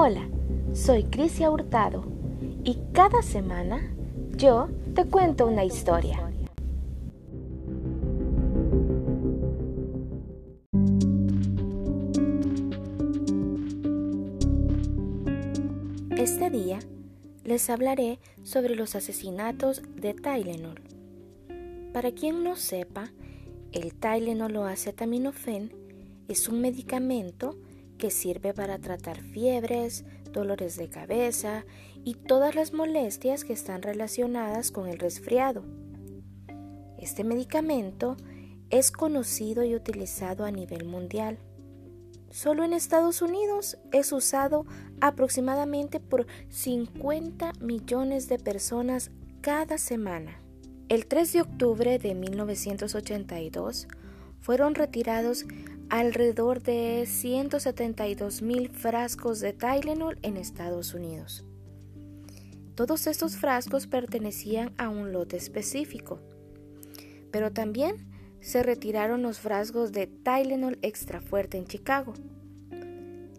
Hola, soy Crisia Hurtado y cada semana yo te cuento una historia. Este día les hablaré sobre los asesinatos de Tylenol. Para quien no sepa, el Tylenol o acetaminofén es un medicamento que sirve para tratar fiebres, dolores de cabeza y todas las molestias que están relacionadas con el resfriado. Este medicamento es conocido y utilizado a nivel mundial. Solo en Estados Unidos es usado aproximadamente por 50 millones de personas cada semana. El 3 de octubre de 1982 fueron retirados alrededor de 172 mil frascos de Tylenol en Estados Unidos. Todos estos frascos pertenecían a un lote específico, pero también se retiraron los frascos de Tylenol extra fuerte en Chicago.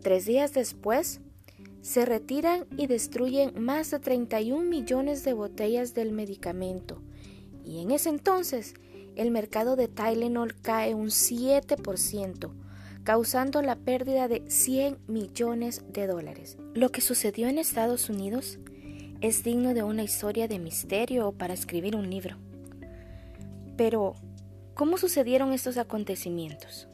Tres días después, se retiran y destruyen más de 31 millones de botellas del medicamento, y en ese entonces el mercado de Tylenol cae un 7%, causando la pérdida de 100 millones de dólares. Lo que sucedió en Estados Unidos es digno de una historia de misterio o para escribir un libro. Pero, ¿cómo sucedieron estos acontecimientos?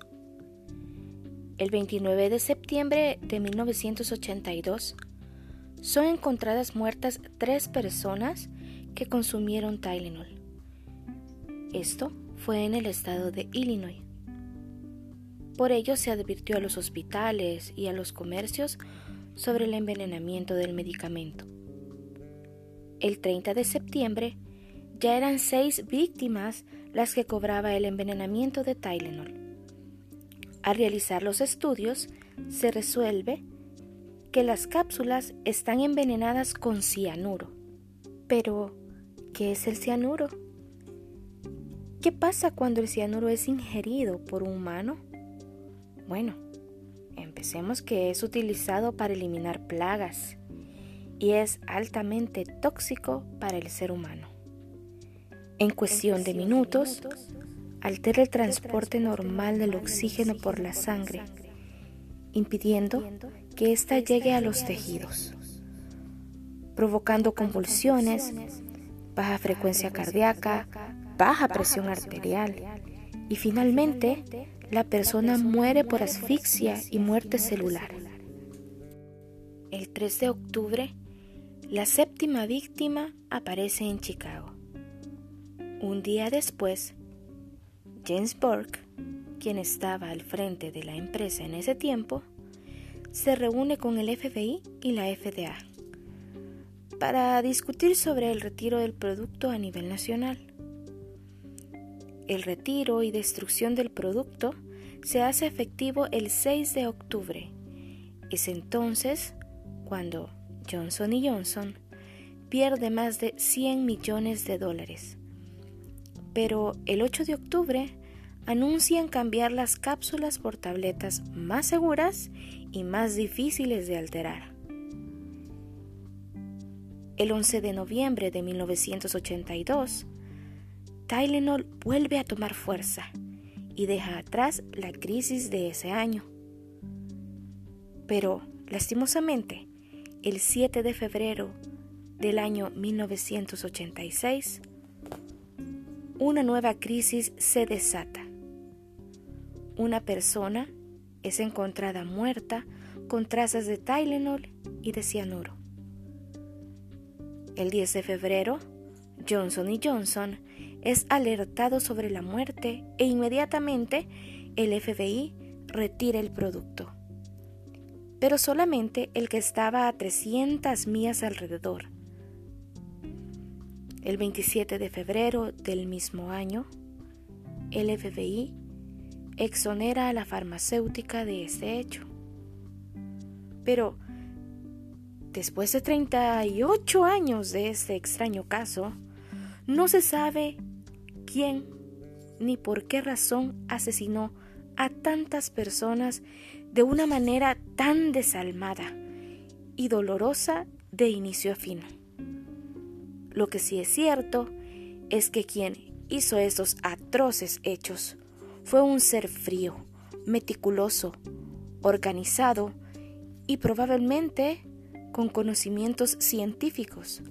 El 29 de septiembre de 1982 son encontradas muertas tres personas que consumieron Tylenol. Esto fue en el estado de Illinois. Por ello se advirtió a los hospitales y a los comercios sobre el envenenamiento del medicamento. El 30 de septiembre ya eran seis víctimas las que cobraba el envenenamiento de Tylenol. Al realizar los estudios, se resuelve que las cápsulas están envenenadas con cianuro. Pero, ¿qué es el cianuro? ¿Qué pasa cuando el cianuro es ingerido por un humano? Bueno, empecemos que es utilizado para eliminar plagas y es altamente tóxico para el ser humano. En cuestión de minutos, altera el transporte normal del oxígeno por la sangre, impidiendo que ésta llegue a los tejidos, provocando convulsiones, baja frecuencia cardíaca, baja presión arterial y finalmente la persona muere por asfixia y muerte celular. El 3 de octubre, la séptima víctima aparece en Chicago. Un día después, James Burke, quien estaba al frente de la empresa en ese tiempo, se reúne con el FBI y la FDA para discutir sobre el retiro del producto a nivel nacional. El retiro y destrucción del producto se hace efectivo el 6 de octubre. Es entonces cuando Johnson Johnson pierde más de 100 millones de dólares. Pero el 8 de octubre anuncian cambiar las cápsulas por tabletas más seguras y más difíciles de alterar. El 11 de noviembre de 1982, Tylenol vuelve a tomar fuerza y deja atrás la crisis de ese año. Pero, lastimosamente, el 7 de febrero del año 1986, una nueva crisis se desata. Una persona es encontrada muerta con trazas de Tylenol y de cianuro. El 10 de febrero, Johnson Johnson es alertado sobre la muerte e inmediatamente el FBI retira el producto. Pero solamente el que estaba a 300 millas alrededor. El 27 de febrero del mismo año, el FBI exonera a la farmacéutica de este hecho. Pero, después de 38 años de este extraño caso, no se sabe quién ni por qué razón asesinó a tantas personas de una manera tan desalmada y dolorosa de inicio a fin. Lo que sí es cierto es que quien hizo esos atroces hechos fue un ser frío, meticuloso, organizado y probablemente con conocimientos científicos.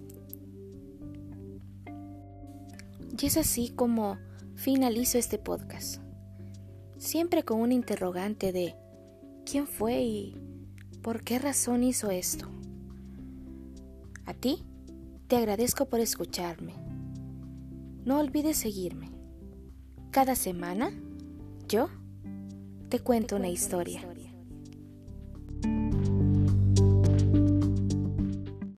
Y es así como finalizo este podcast, siempre con un interrogante de quién fue y por qué razón hizo esto. A ti, te agradezco por escucharme. No olvides seguirme. Cada semana, yo te cuento, una historia.